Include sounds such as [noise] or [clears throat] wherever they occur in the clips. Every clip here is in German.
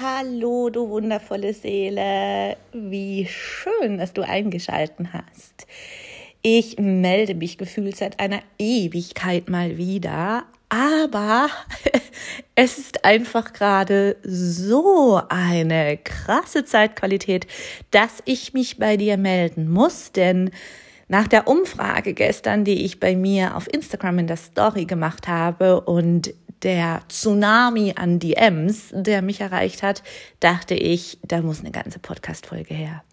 Hallo, du wundervolle Seele. Wie schön, dass du eingeschalten hast. Ich melde mich gefühlt seit einer Ewigkeit mal wieder, aber [laughs] es ist einfach gerade so eine krasse Zeitqualität, dass ich mich bei dir melden muss, denn nach der Umfrage gestern, die ich bei mir auf Instagram in der Story gemacht habe und der Tsunami an DMs, der mich erreicht hat, dachte ich, da muss eine ganze Podcast-Folge her.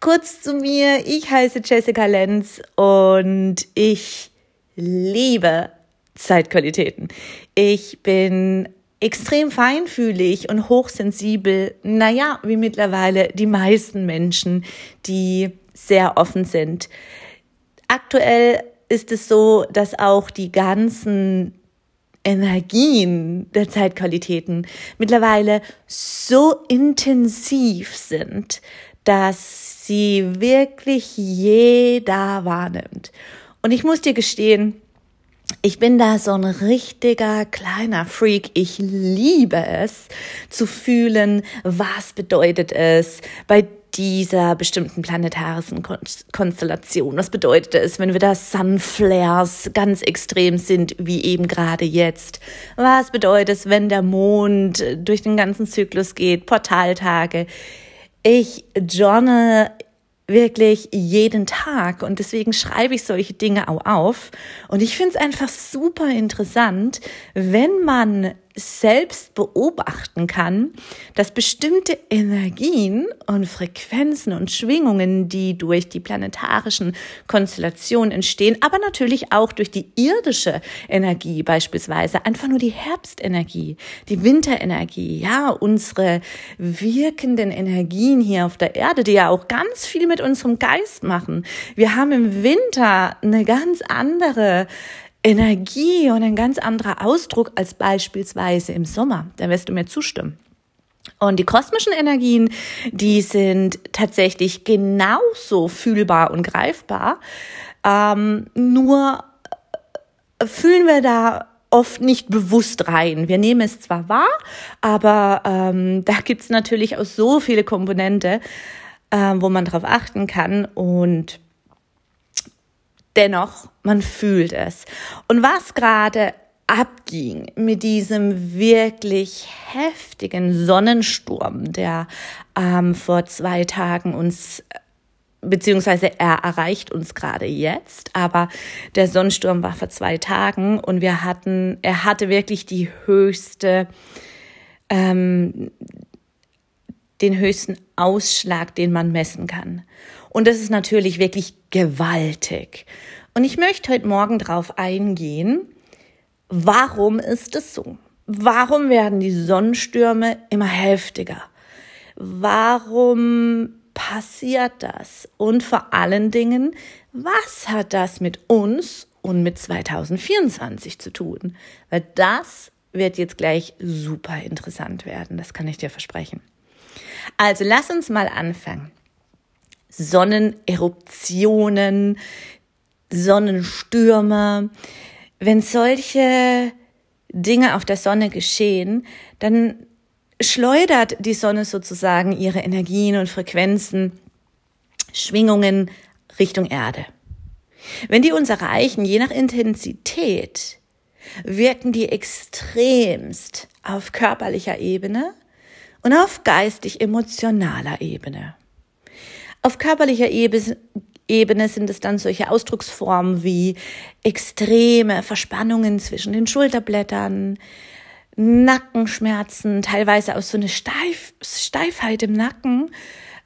Kurz zu mir, ich heiße Jessica Lenz und ich liebe Zeitqualitäten. Ich bin extrem feinfühlig und hochsensibel, naja, wie mittlerweile die meisten Menschen, die sehr offen sind. Aktuell ist es so, dass auch die ganzen Energien der Zeitqualitäten mittlerweile so intensiv sind, dass sie wirklich jeder wahrnimmt. Und ich muss dir gestehen, ich bin da so ein richtiger kleiner Freak. Ich liebe es zu fühlen, was bedeutet es bei dieser bestimmten planetarischen Konstellation. Was bedeutet es, wenn wir da Sunflares ganz extrem sind, wie eben gerade jetzt? Was bedeutet es, wenn der Mond durch den ganzen Zyklus geht, Portaltage? Ich journal wirklich jeden Tag und deswegen schreibe ich solche Dinge auch auf. Und ich finde es einfach super interessant, wenn man selbst beobachten kann, dass bestimmte Energien und Frequenzen und Schwingungen, die durch die planetarischen Konstellationen entstehen, aber natürlich auch durch die irdische Energie beispielsweise, einfach nur die Herbstenergie, die Winterenergie, ja, unsere wirkenden Energien hier auf der Erde, die ja auch ganz viel mit unserem Geist machen. Wir haben im Winter eine ganz andere Energie und ein ganz anderer Ausdruck als beispielsweise im Sommer. Da wirst du mir zustimmen. Und die kosmischen Energien, die sind tatsächlich genauso fühlbar und greifbar. Ähm, nur äh, fühlen wir da oft nicht bewusst rein. Wir nehmen es zwar wahr, aber ähm, [laughs] da gibt's natürlich auch so viele Komponente, äh, wo man drauf achten kann. Und dennoch, man fühlt es. Und was gerade abging mit diesem wirklich heftigen Sonnensturm, der ähm, vor zwei Tagen uns beziehungsweise er erreicht uns gerade jetzt, aber der Sonnensturm war vor zwei Tagen und wir hatten, er hatte wirklich die höchste, ähm, den höchsten Ausschlag, den man messen kann. Und das ist natürlich wirklich gewaltig. Und ich möchte heute Morgen darauf eingehen, warum ist es so? Warum werden die Sonnenstürme immer heftiger? Warum passiert das? Und vor allen Dingen, was hat das mit uns und mit 2024 zu tun? Weil das wird jetzt gleich super interessant werden, das kann ich dir versprechen. Also lass uns mal anfangen. Sonneneruptionen, Sonnenstürme. Wenn solche Dinge auf der Sonne geschehen, dann schleudert die Sonne sozusagen ihre Energien und Frequenzen, Schwingungen Richtung Erde. Wenn die uns erreichen, je nach Intensität, wirken die extremst auf körperlicher Ebene und auf geistig-emotionaler Ebene. Auf körperlicher Ebene sind es dann solche Ausdrucksformen wie extreme Verspannungen zwischen den Schulterblättern, Nackenschmerzen, teilweise auch so eine Steif Steifheit im Nacken,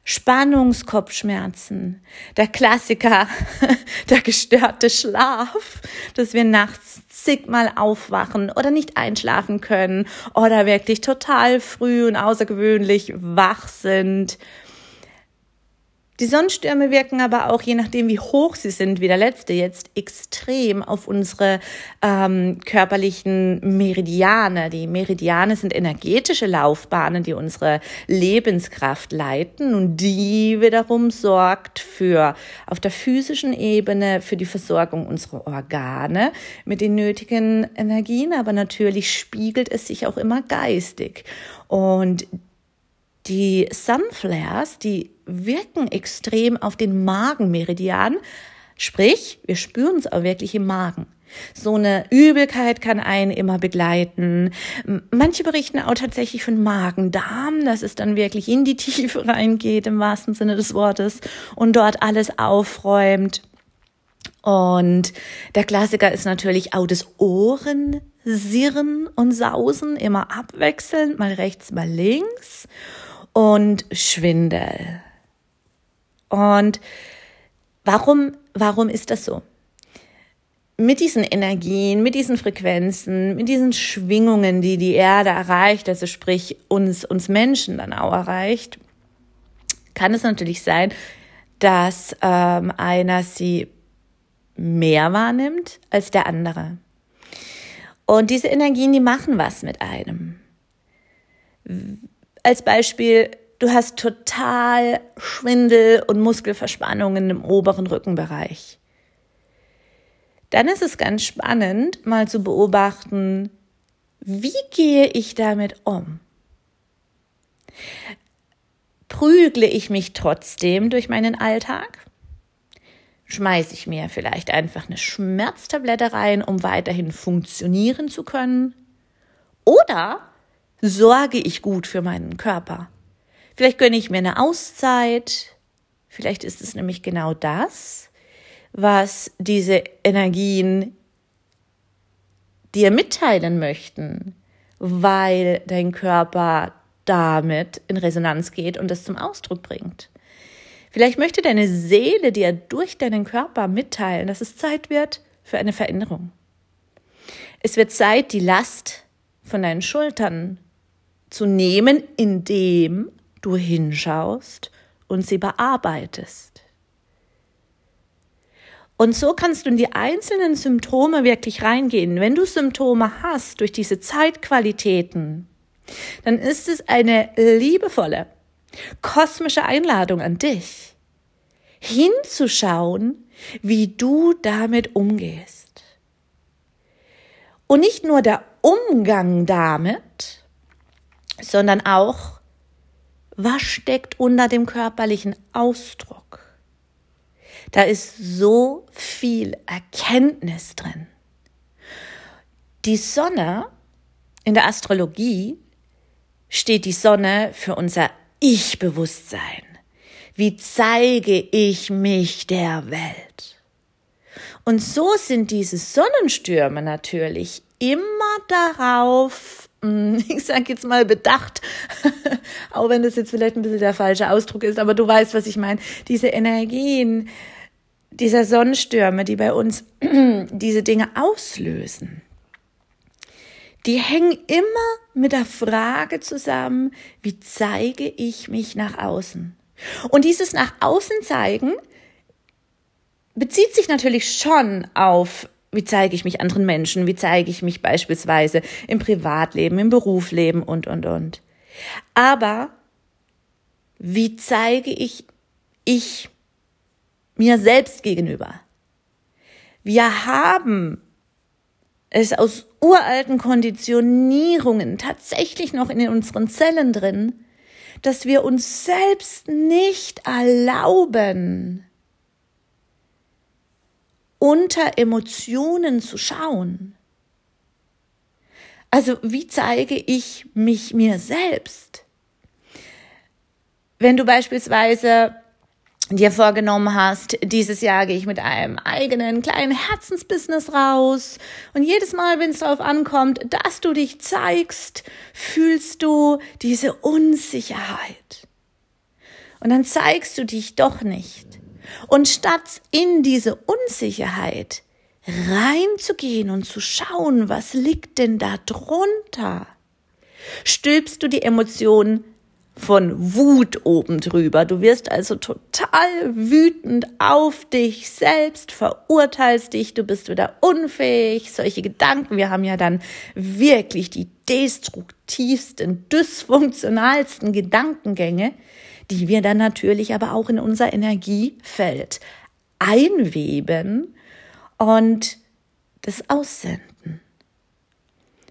Spannungskopfschmerzen, der Klassiker, [laughs] der gestörte Schlaf, dass wir nachts zigmal aufwachen oder nicht einschlafen können oder wirklich total früh und außergewöhnlich wach sind Die Sonnenstürme wirken aber auch, je nachdem wie hoch sie sind, wie der letzte jetzt, extrem auf unsere ähm, körperlichen Meridiane. Die Meridiane sind energetische Laufbahnen, die unsere Lebenskraft leiten und die wiederum sorgt für auf der physischen Ebene für die Versorgung unserer Organe mit den nötigen Energien, aber natürlich spiegelt es sich auch immer geistig. Und die Sunflares, die wirken extrem auf den Magenmeridian. Sprich, wir spüren es auch wirklich im Magen. So eine Übelkeit kann einen immer begleiten. Manche berichten auch tatsächlich von Magen-Darm, dass es dann wirklich in die Tiefe [laughs] reingeht, im wahrsten Sinne des Wortes, und dort alles aufräumt. Und der Klassiker ist natürlich auch das Ohrensirren und Sausen, immer abwechselnd, mal rechts, mal links und Schwindel. Und warum, warum ist das so? Mit diesen Energien, mit diesen Frequenzen, mit diesen Schwingungen, die die Erde erreicht, also sprich uns, uns Menschen dann auch erreicht, kann es natürlich sein, dass ähm, einer sie mehr wahrnimmt als der andere. Und diese Energien, die machen was mit einem. Als Beispiel, du hast total Schwindel und Muskelverspannungen im oberen Rückenbereich. Dann ist es ganz spannend, mal zu beobachten, wie gehe ich damit um? Prügle ich mich trotzdem durch meinen Alltag? Schmeiße ich mir vielleicht einfach eine Schmerztablette rein, um weiterhin funktionieren zu können? Oder sorge ich gut für meinen Körper? Vielleicht gönne ich mir eine Auszeit. Vielleicht ist es nämlich genau das, was diese Energien dir mitteilen möchten, weil dein Körper damit in Resonanz geht und es zum Ausdruck bringt. Vielleicht möchte deine Seele dir durch deinen Körper mitteilen, dass es Zeit wird für eine Veränderung. Es wird Zeit, die Last von deinen Schultern zu nehmen, indem du hinschaust und sie bearbeitest. Und so kannst du in die einzelnen Symptome wirklich reingehen. Wenn du Symptome hast durch diese Zeitqualitäten, dann ist es eine liebevolle, kosmische Einladung an dich, hinzuschauen, wie du damit umgehst. Und nicht nur der Umgang damit, sondern auch, was steckt unter dem körperlichen Ausdruck. Da ist so viel Erkenntnis drin. Die Sonne in der Astrologie steht die Sonne für unser Ich-Bewusstsein. Wie zeige ich mich der Welt? Und so sind diese Sonnenstürme natürlich immer darauf [laughs] ich sag jetzt mal bedacht, [laughs] auch wenn das jetzt vielleicht ein bisschen der falsche Ausdruck ist, aber du weißt, was ich meine. Diese Energien dieser Sonnenstürme, die bei uns [clears throat] diese Dinge auslösen, die hängen immer mit der Frage zusammen, wie zeige ich mich nach außen? Und dieses nach außen zeigen bezieht sich natürlich schon auf wie zeige ich mich anderen Menschen? Wie zeige ich mich beispielsweise im Privatleben, im Berufsleben und, und, und. Aber wie zeige ich ich mir selbst gegenüber? Wir haben es aus uralten Konditionierungen tatsächlich noch in unseren Zellen drin, dass wir uns selbst nicht erlauben, unter Emotionen zu schauen. Also wie zeige ich mich mir selbst? Wenn du beispielsweise dir vorgenommen hast, dieses Jahr gehe ich mit einem eigenen kleinen Herzensbusiness raus und jedes Mal, wenn es darauf ankommt, dass du dich zeigst, fühlst du diese Unsicherheit. Und dann zeigst du dich doch nicht. Und statt in diese Unsicherheit reinzugehen und zu schauen, was liegt denn da drunter, stülpst du die Emotionen von Wut oben drüber. Du wirst also total wütend auf dich selbst, verurteilst dich, du bist wieder unfähig. Solche Gedanken, wir haben ja dann wirklich die destruktivsten, dysfunktionalsten Gedankengänge, die wir dann natürlich aber auch in unser Energiefeld einweben und das aussenden.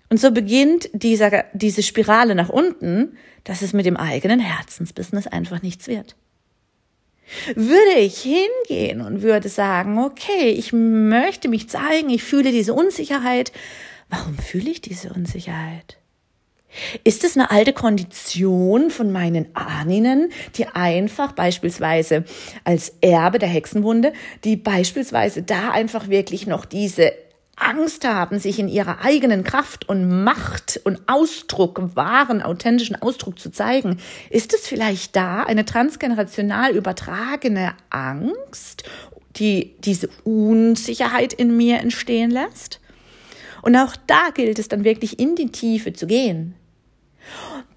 Und so beginnt dieser, diese Spirale nach unten, dass es mit dem eigenen Herzensbusiness einfach nichts wird. Würde ich hingehen und würde sagen, okay, ich möchte mich zeigen, ich fühle diese Unsicherheit. Warum fühle ich diese Unsicherheit? Ist es eine alte Kondition von meinen Ahnen, die einfach beispielsweise als Erbe der Hexenwunde, die beispielsweise da einfach wirklich noch diese Angst haben, sich in ihrer eigenen Kraft und Macht und Ausdruck, wahren, authentischen Ausdruck zu zeigen, ist es vielleicht da eine transgenerational übertragene Angst, die diese Unsicherheit in mir entstehen lässt? Und auch da gilt es dann wirklich in die Tiefe zu gehen.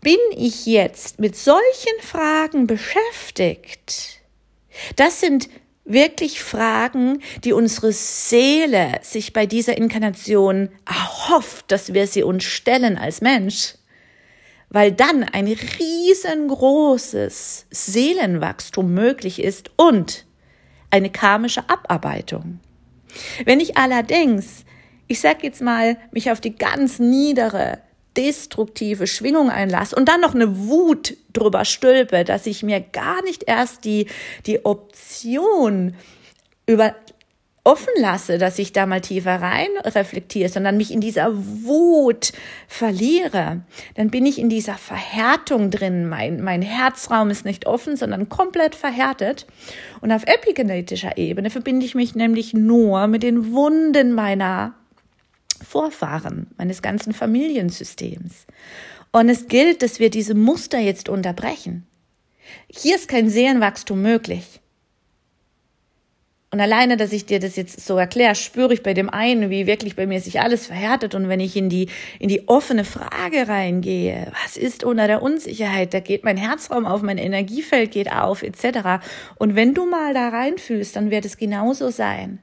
Bin ich jetzt mit solchen Fragen beschäftigt? Das sind wirklich Fragen, die unsere Seele sich bei dieser Inkarnation erhofft, dass wir sie uns stellen als Mensch, weil dann ein riesengroßes Seelenwachstum möglich ist und eine karmische Abarbeitung. Wenn ich allerdings, ich sag jetzt mal, mich auf die ganz niedere, destruktive Schwingung einlasse und dann noch eine Wut drüber stülpe, dass ich mir gar nicht erst die, die Option über offen lasse, dass ich da mal tiefer rein reflektiere, sondern mich in dieser Wut verliere, dann bin ich in dieser Verhärtung drin. Mein, mein Herzraum ist nicht offen, sondern komplett verhärtet. Und auf epigenetischer Ebene verbinde ich mich nämlich nur mit den Wunden meiner Vorfahren, meines ganzen Familiensystems. Und es gilt, dass wir diese Muster jetzt unterbrechen. Hier ist kein Seelenwachstum möglich. Und alleine, dass ich dir das jetzt so erkläre, spüre ich bei dem einen, wie wirklich bei mir sich alles verhärtet. Und wenn ich in die, in die offene Frage reingehe, was ist unter der Unsicherheit, da geht mein Herzraum auf, mein Energiefeld geht auf, etc. Und wenn du mal da reinfühlst, dann wird es genauso sein.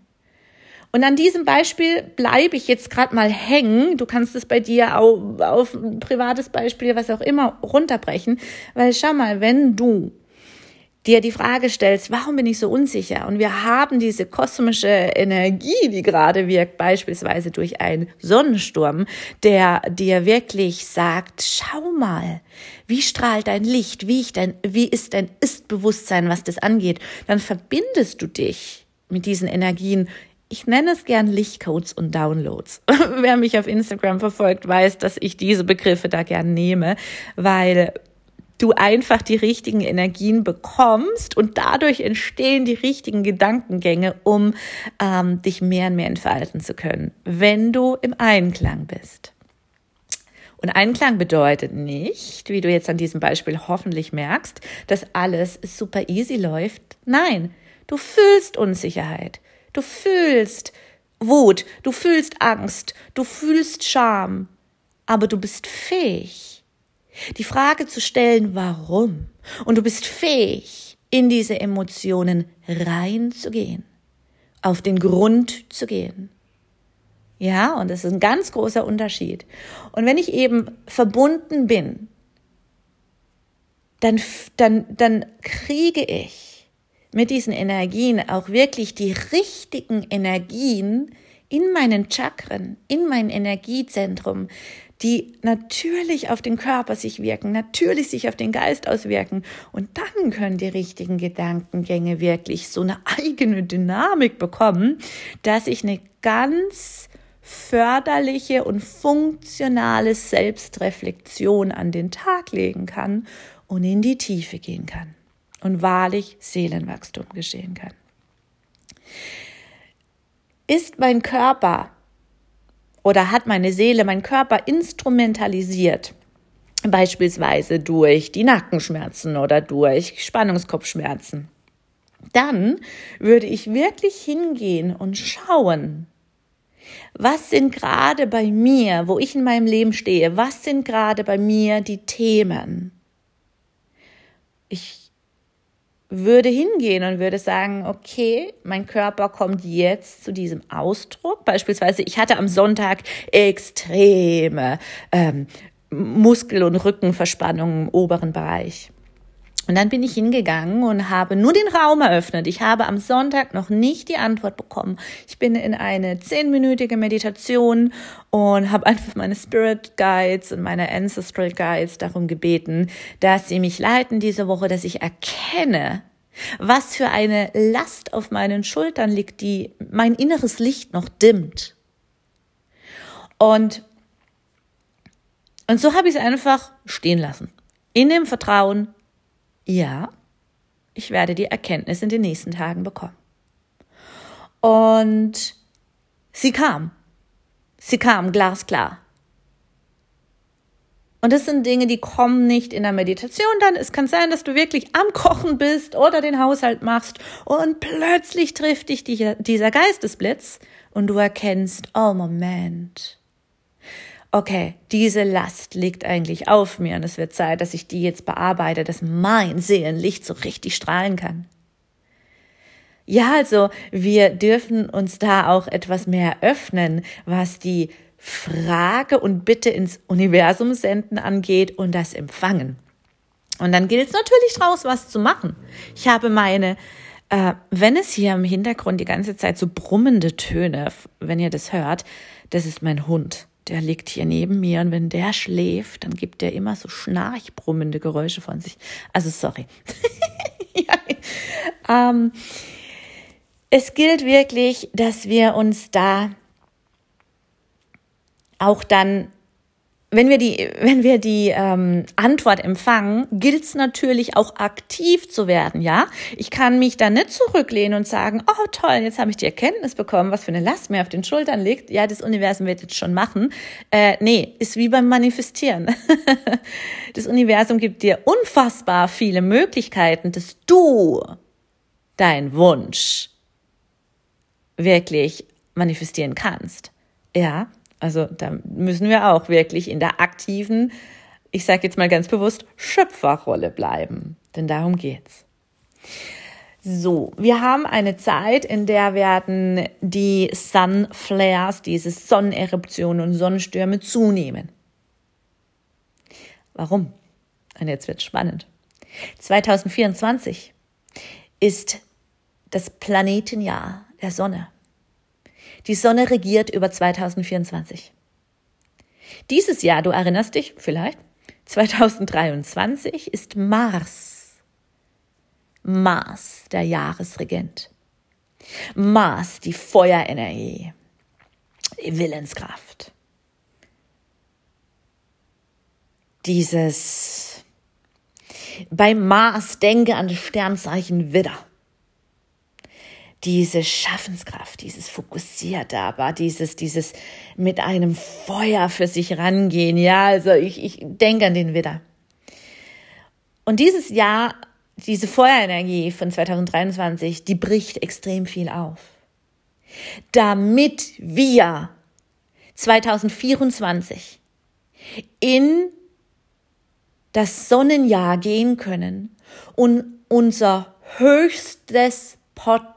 Und an diesem Beispiel bleibe ich jetzt gerade mal hängen. Du kannst es bei dir auch auf ein privates Beispiel, was auch immer, runterbrechen. Weil schau mal, wenn du dir die Frage stellst, warum bin ich so unsicher? Und wir haben diese kosmische Energie, die gerade wirkt, beispielsweise durch einen Sonnensturm, der dir wirklich sagt, schau mal, wie strahlt dein Licht, wie, ich dein, wie ist dein Ist-Bewusstsein, was das angeht, dann verbindest du dich mit diesen Energien ich nenne es gern Lichtcodes und Downloads. [laughs] Wer mich auf Instagram verfolgt, weiß, dass ich diese Begriffe da gern nehme, weil du einfach die richtigen Energien bekommst und dadurch entstehen die richtigen Gedankengänge, um ähm, dich mehr und mehr entfalten zu können, wenn du im Einklang bist. Und Einklang bedeutet nicht, wie du jetzt an diesem Beispiel hoffentlich merkst, dass alles super easy läuft. Nein, du fühlst Unsicherheit. Du fühlst Wut, du fühlst Angst, du fühlst Scham, aber du bist fähig, die Frage zu stellen, warum. Und du bist fähig, in diese Emotionen reinzugehen, auf den Grund zu gehen. Ja, und das ist ein ganz großer Unterschied. Und wenn ich eben verbunden bin, dann, dann, dann kriege ich mit diesen Energien auch wirklich die richtigen Energien in meinen Chakren, in mein Energiezentrum, die natürlich auf den Körper sich wirken, natürlich sich auf den Geist auswirken. Und dann können die richtigen Gedankengänge wirklich so eine eigene Dynamik bekommen, dass ich eine ganz förderliche und funktionale Selbstreflexion an den Tag legen kann und in die Tiefe gehen kann und wahrlich Seelenwachstum geschehen kann. Ist mein Körper oder hat meine Seele mein Körper instrumentalisiert, beispielsweise durch die Nackenschmerzen oder durch Spannungskopfschmerzen, dann würde ich wirklich hingehen und schauen, was sind gerade bei mir, wo ich in meinem Leben stehe, was sind gerade bei mir die Themen? ich würde hingehen und würde sagen, okay, mein Körper kommt jetzt zu diesem Ausdruck. Beispielsweise, ich hatte am Sonntag extreme ähm, Muskel- und Rückenverspannungen im oberen Bereich. Und dann bin ich hingegangen und habe nur den Raum eröffnet. Ich habe am Sonntag noch nicht die Antwort bekommen. Ich bin in eine zehnminütige Meditation und habe einfach meine Spirit Guides und meine Ancestral Guides darum gebeten, dass sie mich leiten diese Woche, dass ich erkenne, was für eine Last auf meinen Schultern liegt, die mein inneres Licht noch dimmt. Und, und so habe ich es einfach stehen lassen. In dem Vertrauen, ja, ich werde die Erkenntnis in den nächsten Tagen bekommen. Und sie kam. Sie kam glasklar. Und das sind Dinge, die kommen nicht in der Meditation dann. Es kann sein, dass du wirklich am Kochen bist oder den Haushalt machst und plötzlich trifft dich dieser Geistesblitz und du erkennst, oh Moment, okay, diese Last liegt eigentlich auf mir und es wird Zeit, dass ich die jetzt bearbeite, dass mein Seelenlicht so richtig strahlen kann. Ja, also wir dürfen uns da auch etwas mehr öffnen, was die Frage und Bitte ins Universum senden angeht und das Empfangen. Und dann gilt es natürlich draus, was zu machen. Ich habe meine, äh, wenn es hier im Hintergrund die ganze Zeit so brummende Töne, wenn ihr das hört, das ist mein Hund der liegt hier neben mir und wenn der schläft, dann gibt er immer so schnarchbrummende Geräusche von sich. Also sorry. [laughs] ja. ähm, es gilt wirklich, dass wir uns da auch dann wenn wir die, [laughs] wenn wir die ähm, Antwort empfangen, gilt es natürlich auch aktiv zu werden, ja. Ich kann mich da nicht zurücklehnen und sagen, oh toll, jetzt habe ich die Erkenntnis bekommen, was für eine Last mir auf den Schultern liegt. Ja, das Universum wird jetzt schon machen. Äh, nee, ist wie beim Manifestieren. [laughs] das Universum gibt dir unfassbar viele Möglichkeiten, dass du dein Wunsch wirklich manifestieren kannst. Ja, also da müssen wir auch wirklich in der aktiven, ich sage jetzt mal ganz bewusst, Schöpferrolle bleiben. Denn darum geht's. So, wir haben eine Zeit, in der werden die Sunflares, diese Sonneneruptionen und Sonnenstürme zunehmen. Warum? Und jetzt wird spannend. 2024 ist das Planetenjahr der Sonne. Die Sonne regiert über 2024. Dieses Jahr, du erinnerst dich vielleicht, 2023 ist Mars. Mars, der Jahresregent. Mars, die Feuerenergie, die Willenskraft. Dieses, bei Mars denke an das Sternzeichen Widder diese Schaffenskraft, dieses Fokussierte, aber dieses, dieses mit einem Feuer für sich rangehen. Ja, also ich, ich denke an den Widder. Und dieses Jahr, diese Feuerenergie von 2023, die bricht extrem viel auf. Damit wir 2024 in das Sonnenjahr gehen können und unser höchstes Potenzial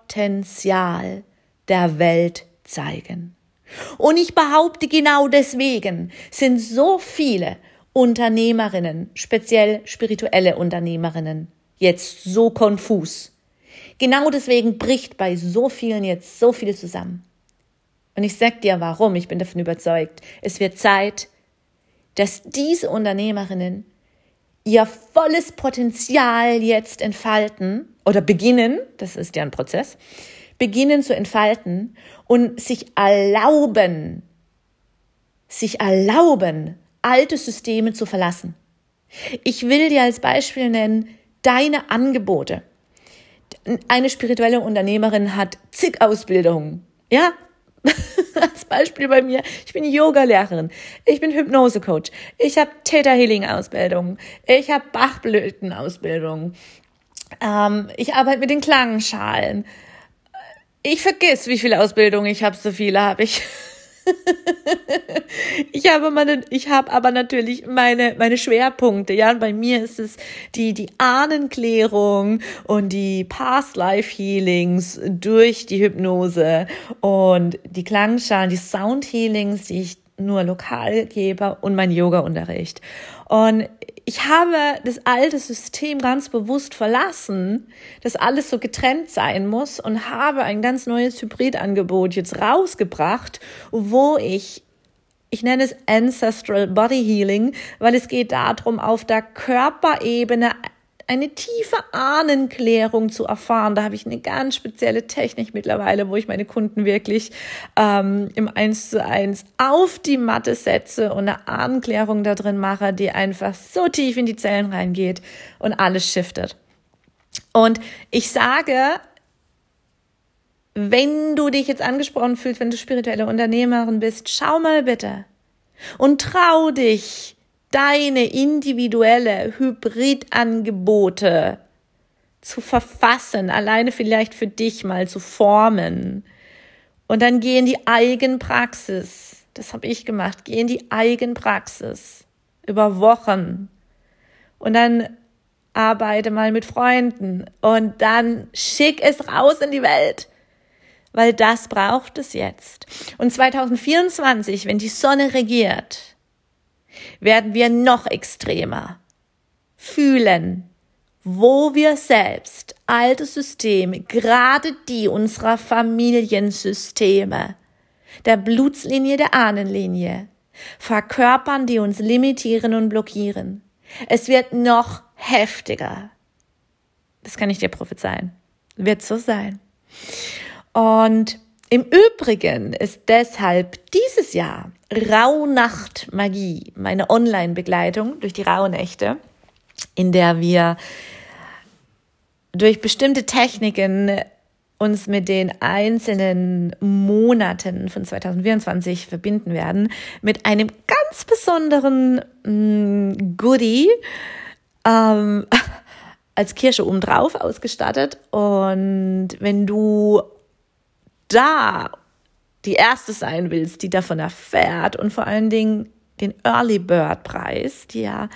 der Welt zeigen. Und ich behaupte, genau deswegen sind so viele Unternehmerinnen, speziell spirituelle Unternehmerinnen, jetzt so konfus. Genau deswegen bricht bei so vielen jetzt so viel zusammen. Und ich sag dir warum, ich bin davon überzeugt. Es wird Zeit, dass diese Unternehmerinnen ihr volles Potenzial jetzt entfalten oder beginnen, das ist ja ein Prozess, beginnen zu entfalten und sich erlauben, sich erlauben, alte Systeme zu verlassen. Ich will dir als Beispiel nennen, deine Angebote. Eine spirituelle Unternehmerin hat zig Ausbildungen. Ja, [laughs] als Beispiel bei mir, ich bin Yoga-Lehrerin, ich bin Hypnose-Coach, ich habe Theta Healing-Ausbildung, ich habe Bachblüten-Ausbildung, ähm, ich arbeite mit den Klangschalen. Ich vergiss, wie viele Ausbildungen ich habe, so viele habe ich. [laughs] [laughs] ich habe meine, ich habe aber natürlich meine, meine Schwerpunkte. Ja, bei mir ist es die, die Ahnenklärung und die Past Life Healings durch die Hypnose und die Klangschalen, die Sound Healings, die ich nur lokal gebe und mein Yoga-Unterricht. Und ich habe das alte System ganz bewusst verlassen, dass alles so getrennt sein muss und habe ein ganz neues Hybridangebot jetzt rausgebracht, wo ich ich nenne es Ancestral Body Healing, weil es geht darum, auf der Körperebene eine tiefe Ahnenklärung zu erfahren. Da habe ich eine ganz spezielle Technik mittlerweile, wo ich meine Kunden wirklich ähm, im Eins zu eins auf die Matte setze und eine Ahnenklärung da drin mache, die einfach so tief in die Zellen reingeht und alles shiftet. Und ich sage, wenn du dich jetzt angesprochen fühlst, wenn du spirituelle Unternehmerin bist, schau mal bitte und trau dich, deine individuelle Hybridangebote zu verfassen, alleine vielleicht für dich mal zu formen. Und dann geh in die Eigenpraxis. Das habe ich gemacht. Geh in die Eigenpraxis über Wochen. Und dann arbeite mal mit Freunden. Und dann schick es raus in die Welt. Weil das braucht es jetzt. Und 2024, wenn die Sonne regiert, werden wir noch extremer fühlen, wo wir selbst alte Systeme, gerade die unserer Familiensysteme, der Blutslinie, der Ahnenlinie, verkörpern, die uns limitieren und blockieren. Es wird noch heftiger. Das kann ich dir prophezeien. Wird so sein. Und im Übrigen ist deshalb dieses Jahr Rauhnacht Magie, meine Online-Begleitung durch die Rauhnächte, in der wir durch bestimmte Techniken uns mit den einzelnen Monaten von 2024 verbinden werden, mit einem ganz besonderen mm, Goodie ähm, [laughs] als Kirsche obendrauf ausgestattet. Und wenn du da die erste sein willst, die davon erfährt und vor allen Dingen den Early Bird Preis, die ja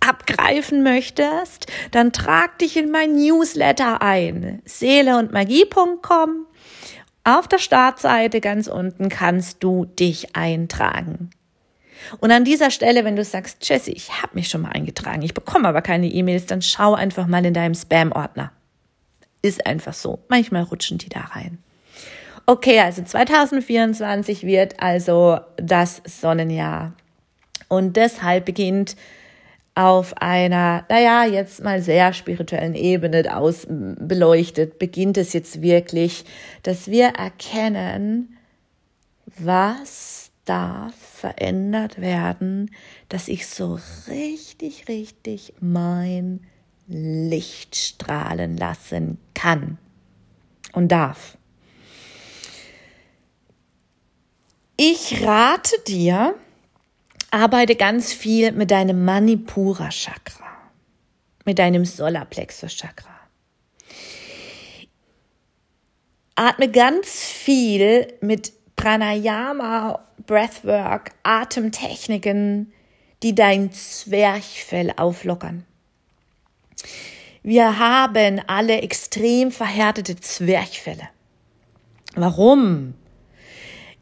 abgreifen möchtest, dann trag dich in mein Newsletter ein. Seeleundmagie.com. Auf der Startseite ganz unten kannst du dich eintragen. Und an dieser Stelle, wenn du sagst, Jessie, ich habe mich schon mal eingetragen, ich bekomme aber keine E-Mails, dann schau einfach mal in deinem Spam-Ordner. Ist einfach so. Manchmal rutschen die da rein. Okay, also 2024 wird also das Sonnenjahr. Und deshalb beginnt auf einer, naja, jetzt mal sehr spirituellen Ebene aus beleuchtet, beginnt es jetzt wirklich, dass wir erkennen, was darf verändert werden, dass ich so richtig, richtig mein Licht strahlen lassen kann und darf. Ich rate dir, arbeite ganz viel mit deinem Manipura Chakra, mit deinem Solarplexus Chakra. Atme ganz viel mit Pranayama, Breathwork, Atemtechniken, die dein Zwerchfell auflockern. Wir haben alle extrem verhärtete Zwerchfälle. Warum?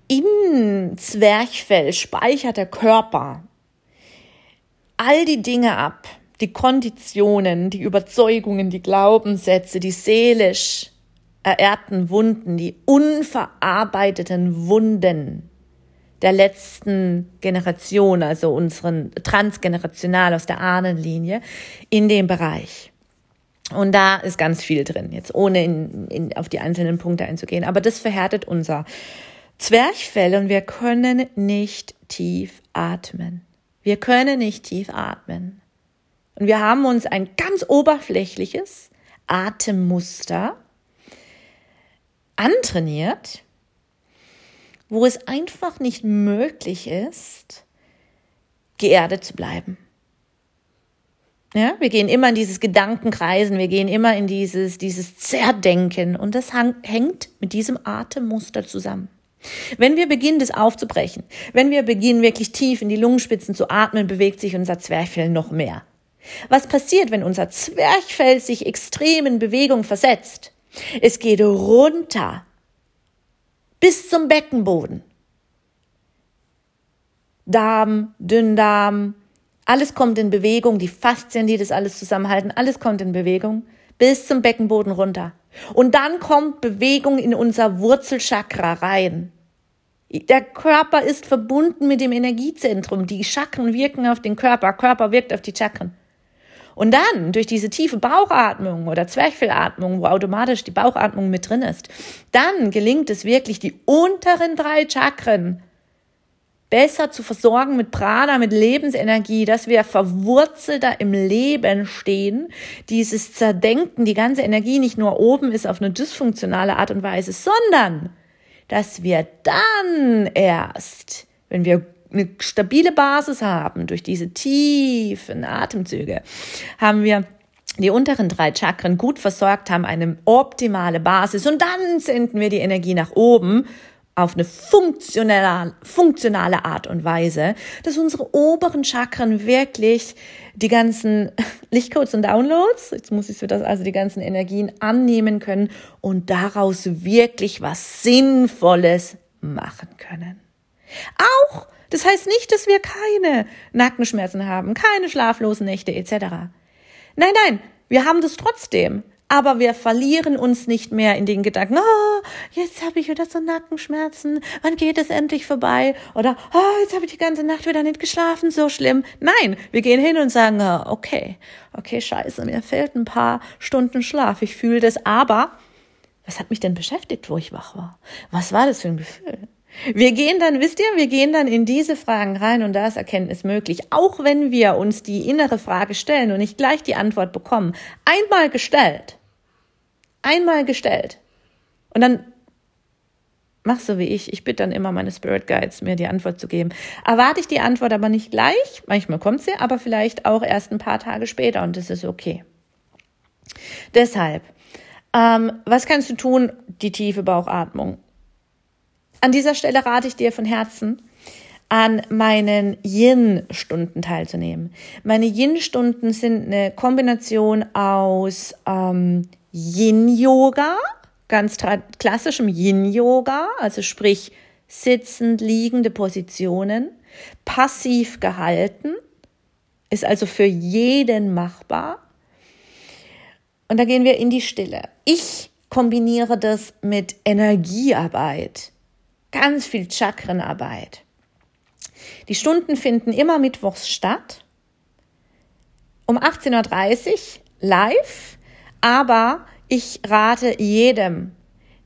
Im Zwerchfell speichert der Körper all die Dinge ab, die Konditionen, die Überzeugungen, die Glaubenssätze, die seelisch erehrten Wunden, die unverarbeiteten Wunden der letzten Generation, also unseren transgenerational aus der Ahnenlinie, in dem Bereich. Und da ist ganz viel drin, jetzt ohne in, in, auf die einzelnen Punkte einzugehen. Aber das verhärtet unser Zwerchfell und wir können nicht tief atmen. Wir können nicht tief atmen. Und wir haben uns ein ganz oberflächliches Atemmuster antrainiert, wo es einfach nicht möglich ist, geerdet zu bleiben. Ja, wir gehen immer in dieses Gedankenkreisen, wir gehen immer in dieses, dieses Zerdenken und das hängt mit diesem Atemmuster zusammen. Wenn wir beginnen, das aufzubrechen, wenn wir beginnen, wirklich tief in die Lungenspitzen zu atmen, bewegt sich unser Zwerchfell noch mehr. Was passiert, wenn unser Zwerchfell sich extrem in Bewegung versetzt? Es geht runter bis zum Beckenboden. Darm, Dünndarm, alles kommt in Bewegung, die Faszien, die das alles zusammenhalten, alles kommt in Bewegung bis zum Beckenboden runter. Und dann kommt Bewegung in unser Wurzelchakra rein. Der Körper ist verbunden mit dem Energiezentrum. Die Chakren wirken auf den Körper, Körper wirkt auf die Chakren. Und dann durch diese tiefe Bauchatmung oder Zwerchfellatmung, wo automatisch die Bauchatmung mit drin ist, dann gelingt es wirklich, die unteren drei Chakren besser zu versorgen mit Prana, mit Lebensenergie, dass wir verwurzelter im Leben stehen, dieses Zerdenken, die ganze Energie nicht nur oben ist auf eine dysfunktionale Art und Weise, sondern dass wir dann erst, wenn wir eine stabile Basis haben, durch diese tiefen Atemzüge, haben wir die unteren drei Chakren gut versorgt haben, eine optimale Basis und dann senden wir die Energie nach oben auf eine funktionelle, funktionale Art und Weise, dass unsere oberen Chakren wirklich die ganzen [laughs] Lichtcodes und Downloads, jetzt muss ich das, also die ganzen Energien annehmen können und daraus wirklich was Sinnvolles machen können. Auch, das heißt nicht, dass wir keine Nackenschmerzen haben, keine schlaflosen Nächte etc. Nein, nein, wir haben das trotzdem aber wir verlieren uns nicht mehr in den Gedanken, oh, jetzt habe ich wieder so Nackenschmerzen, wann geht es endlich vorbei? Oder, oh, jetzt habe ich die ganze Nacht wieder nicht geschlafen, so schlimm. Nein, wir gehen hin und sagen, oh, okay, okay, scheiße, mir fehlt ein paar Stunden Schlaf, ich fühle das, aber was hat mich denn beschäftigt, wo ich wach war? Was war das für ein Gefühl? Wir gehen dann, wisst ihr, wir gehen dann in diese Fragen rein und da ist Erkenntnis möglich. Auch wenn wir uns die innere Frage stellen und nicht gleich die Antwort bekommen. Einmal gestellt, einmal gestellt. Und dann mach so wie ich. Ich bitte dann immer meine Spirit Guides, mir die Antwort zu geben. Erwarte ich die Antwort aber nicht gleich. Manchmal kommt sie, aber vielleicht auch erst ein paar Tage später und das ist okay. Deshalb, ähm, was kannst du tun? Die tiefe Bauchatmung. An dieser Stelle rate ich dir von Herzen, an meinen Yin-Stunden teilzunehmen. Meine Yin-Stunden sind eine Kombination aus ähm, Yin-Yoga, ganz klassischem Yin-Yoga, also sprich sitzend liegende Positionen, passiv gehalten, ist also für jeden machbar. Und da gehen wir in die Stille. Ich kombiniere das mit Energiearbeit, ganz viel Chakrenarbeit. Die Stunden finden immer mittwochs statt, um 18.30 Uhr live aber ich rate jedem,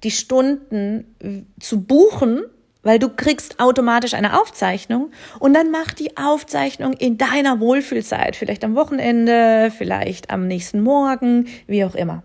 die Stunden zu buchen, weil du kriegst automatisch eine Aufzeichnung und dann mach die Aufzeichnung in deiner Wohlfühlzeit, vielleicht am Wochenende, vielleicht am nächsten Morgen, wie auch immer.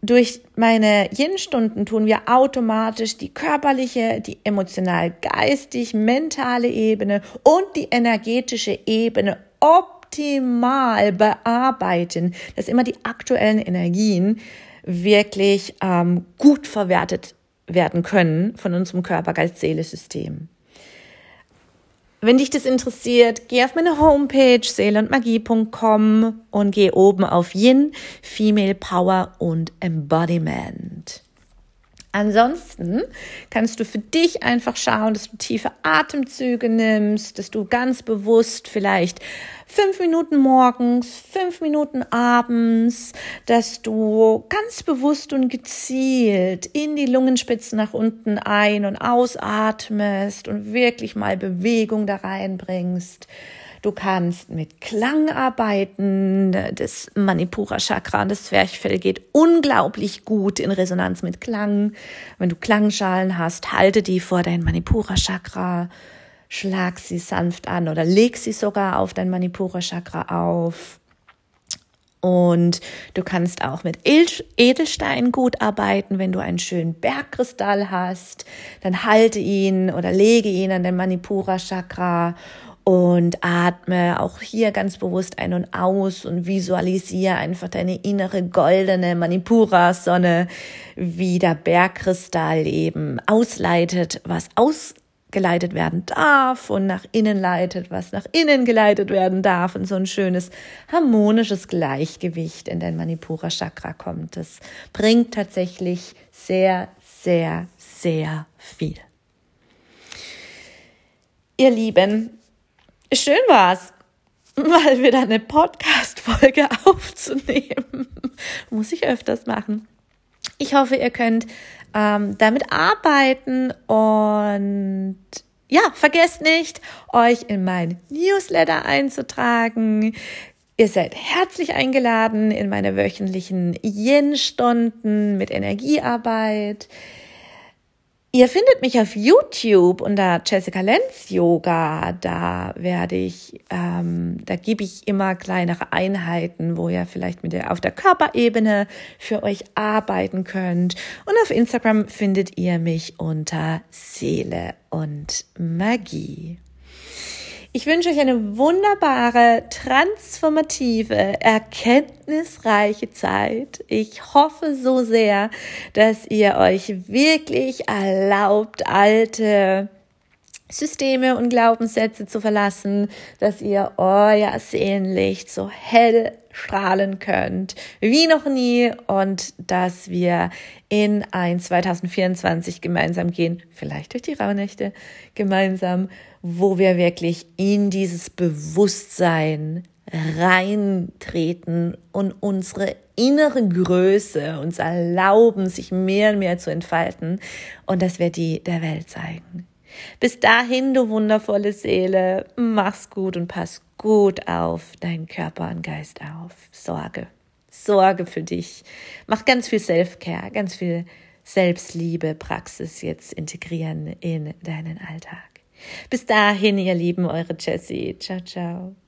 Durch meine Yin-Stunden tun wir automatisch die körperliche, die emotional, geistig, mentale Ebene und die energetische Ebene op optimal bearbeiten, dass immer die aktuellen Energien wirklich ähm, gut verwertet werden können von unserem Körper, Geist, Seele, System. Wenn dich das interessiert, geh auf meine Homepage seeleundmagie.com und geh oben auf Yin, Female Power und Embodiment. Ansonsten kannst du für dich einfach schauen, dass du tiefe Atemzüge nimmst, dass du ganz bewusst vielleicht fünf Minuten morgens, fünf Minuten abends, dass du ganz bewusst und gezielt in die Lungenspitzen nach unten ein- und ausatmest und wirklich mal Bewegung da reinbringst. Du kannst mit Klang arbeiten. Das Manipura Chakra und das Zwerchfell geht unglaublich gut in Resonanz mit Klang. Wenn du Klangschalen hast, halte die vor dein Manipura Chakra schlag sie sanft an oder leg sie sogar auf dein Manipura Chakra auf. Und du kannst auch mit Edelstein gut arbeiten. Wenn du einen schönen Bergkristall hast, dann halte ihn oder lege ihn an dein Manipura Chakra und atme auch hier ganz bewusst ein und aus und visualisiere einfach deine innere goldene Manipura-Sonne, wie der Bergkristall eben ausleitet, was ausgeleitet werden darf und nach innen leitet, was nach innen geleitet werden darf und so ein schönes harmonisches Gleichgewicht in dein Manipura Chakra kommt. Das bringt tatsächlich sehr, sehr, sehr viel. Ihr Lieben, schön war's, mal wieder eine Podcast-Folge [laughs] aufzunehmen. Muss ich öfters machen. Ich hoffe, ihr könnt ähm, damit arbeiten und ja, vergesst nicht, euch in mein Newsletter einzutragen. Ihr seid herzlich eingeladen in meine wöchentlichen Yin-Stunden mit Energiearbeit. Ihr findet mich auf YouTube unter Jessica Lenz Yoga. Da werde ich, ähm, da gebe ich immer kleinere Einheiten, wo ihr vielleicht mit der, auf der Körperebene für euch arbeiten könnt. Und auf Instagram findet ihr mich unter Seele und Magie. Ich wünsche euch eine wunderbare, transformative, erkenntnisreiche Zeit. Ich hoffe so sehr, dass ihr euch wirklich erlaubt, alte Systeme und Glaubenssätze zu verlassen, dass ihr euer Seelenlicht so hell strahlen könnt wie noch nie und dass wir in ein 2024 gemeinsam gehen, vielleicht durch die Rauhnächte gemeinsam, wo wir wirklich in dieses Bewusstsein reintreten und unsere innere Größe uns erlauben, sich mehr und mehr zu entfalten und dass wir die der Welt zeigen. Bis dahin, du wundervolle Seele, mach's gut und pass gut auf deinen Körper und Geist auf. Sorge. Sorge für dich. Mach ganz viel Self-Care, ganz viel Selbstliebe, Praxis jetzt integrieren in deinen Alltag. Bis dahin, ihr Lieben, eure Jessie. Ciao, ciao.